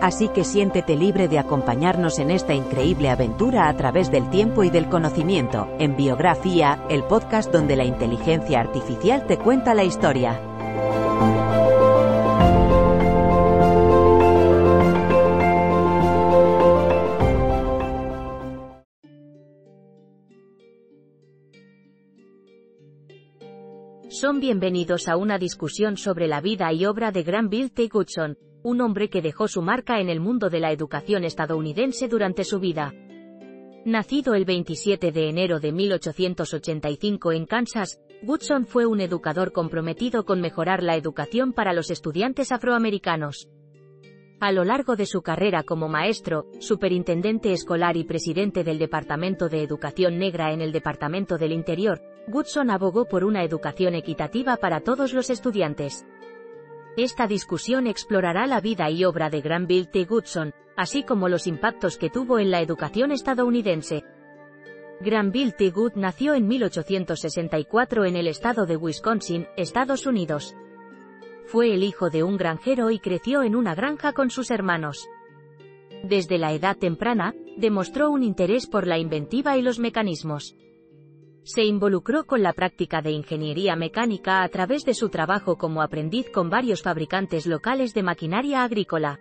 Así que siéntete libre de acompañarnos en esta increíble aventura a través del tiempo y del conocimiento, en Biografía, el podcast donde la inteligencia artificial te cuenta la historia. Son bienvenidos a una discusión sobre la vida y obra de Granville T. Goodson, un hombre que dejó su marca en el mundo de la educación estadounidense durante su vida. Nacido el 27 de enero de 1885 en Kansas, Woodson fue un educador comprometido con mejorar la educación para los estudiantes afroamericanos. A lo largo de su carrera como maestro, superintendente escolar y presidente del Departamento de Educación Negra en el Departamento del Interior, Woodson abogó por una educación equitativa para todos los estudiantes. Esta discusión explorará la vida y obra de Granville T. Goodson, así como los impactos que tuvo en la educación estadounidense. Granville T. Good nació en 1864 en el estado de Wisconsin, Estados Unidos. Fue el hijo de un granjero y creció en una granja con sus hermanos. Desde la edad temprana, demostró un interés por la inventiva y los mecanismos. Se involucró con la práctica de ingeniería mecánica a través de su trabajo como aprendiz con varios fabricantes locales de maquinaria agrícola.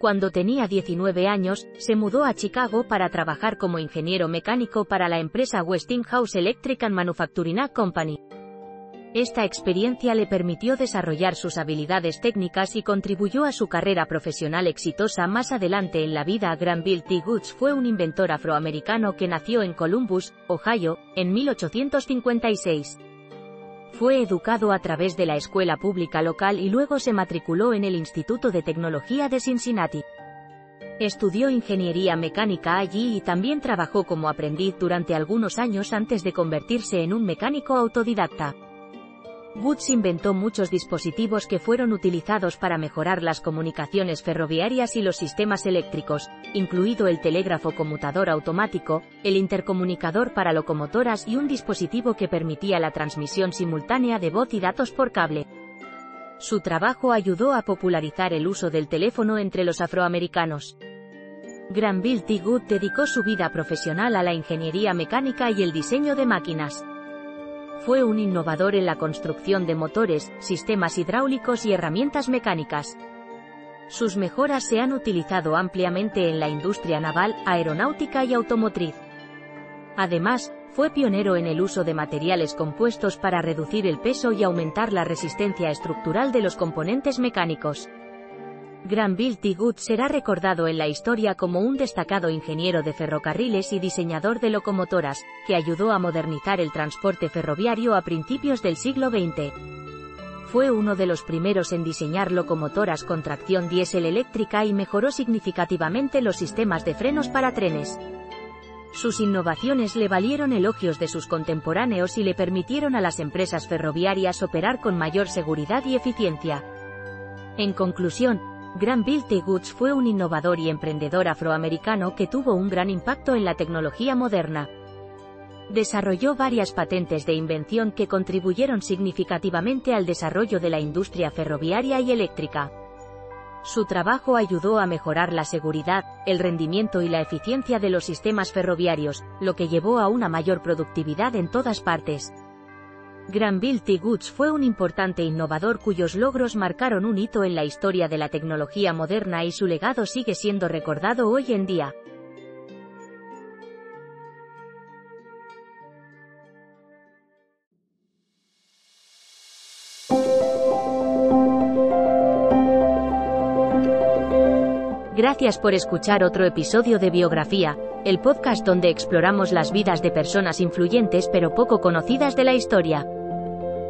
Cuando tenía 19 años, se mudó a Chicago para trabajar como ingeniero mecánico para la empresa Westinghouse Electric and Manufacturing Company. Esta experiencia le permitió desarrollar sus habilidades técnicas y contribuyó a su carrera profesional exitosa más adelante en la vida. Granville T. Goods fue un inventor afroamericano que nació en Columbus, Ohio, en 1856. Fue educado a través de la escuela pública local y luego se matriculó en el Instituto de Tecnología de Cincinnati. Estudió ingeniería mecánica allí y también trabajó como aprendiz durante algunos años antes de convertirse en un mecánico autodidacta. Woods inventó muchos dispositivos que fueron utilizados para mejorar las comunicaciones ferroviarias y los sistemas eléctricos, incluido el telégrafo conmutador automático, el intercomunicador para locomotoras y un dispositivo que permitía la transmisión simultánea de voz y datos por cable. Su trabajo ayudó a popularizar el uso del teléfono entre los afroamericanos. Granville T. Good dedicó su vida profesional a la ingeniería mecánica y el diseño de máquinas. Fue un innovador en la construcción de motores, sistemas hidráulicos y herramientas mecánicas. Sus mejoras se han utilizado ampliamente en la industria naval, aeronáutica y automotriz. Además, fue pionero en el uso de materiales compuestos para reducir el peso y aumentar la resistencia estructural de los componentes mecánicos. Granville T. Good será recordado en la historia como un destacado ingeniero de ferrocarriles y diseñador de locomotoras, que ayudó a modernizar el transporte ferroviario a principios del siglo XX. Fue uno de los primeros en diseñar locomotoras con tracción diésel eléctrica y mejoró significativamente los sistemas de frenos para trenes. Sus innovaciones le valieron elogios de sus contemporáneos y le permitieron a las empresas ferroviarias operar con mayor seguridad y eficiencia. En conclusión, Granville T. Goods fue un innovador y emprendedor afroamericano que tuvo un gran impacto en la tecnología moderna. Desarrolló varias patentes de invención que contribuyeron significativamente al desarrollo de la industria ferroviaria y eléctrica. Su trabajo ayudó a mejorar la seguridad, el rendimiento y la eficiencia de los sistemas ferroviarios, lo que llevó a una mayor productividad en todas partes. Granville T. Goods fue un importante innovador cuyos logros marcaron un hito en la historia de la tecnología moderna y su legado sigue siendo recordado hoy en día. Gracias por escuchar otro episodio de Biografía, el podcast donde exploramos las vidas de personas influyentes pero poco conocidas de la historia.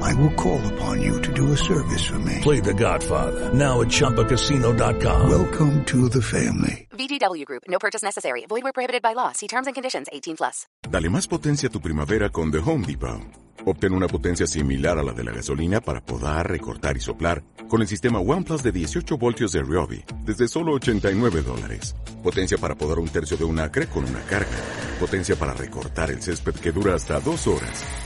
I will call upon you to do a service for me. Play The Godfather now at ChumbaCasino.com. Welcome to the family. VGW Group. No purchase necessary. Void where prohibited by law. See terms and conditions. 18 plus. Dale más potencia a tu primavera con The Home Depot. Obtén una potencia similar a la de la gasolina para podar, recortar y soplar con el sistema OnePlus de 18 voltios de Ryobi desde solo 89 dólares. Potencia para podar un tercio de un acre con una carga. Potencia para recortar el césped que dura hasta dos horas.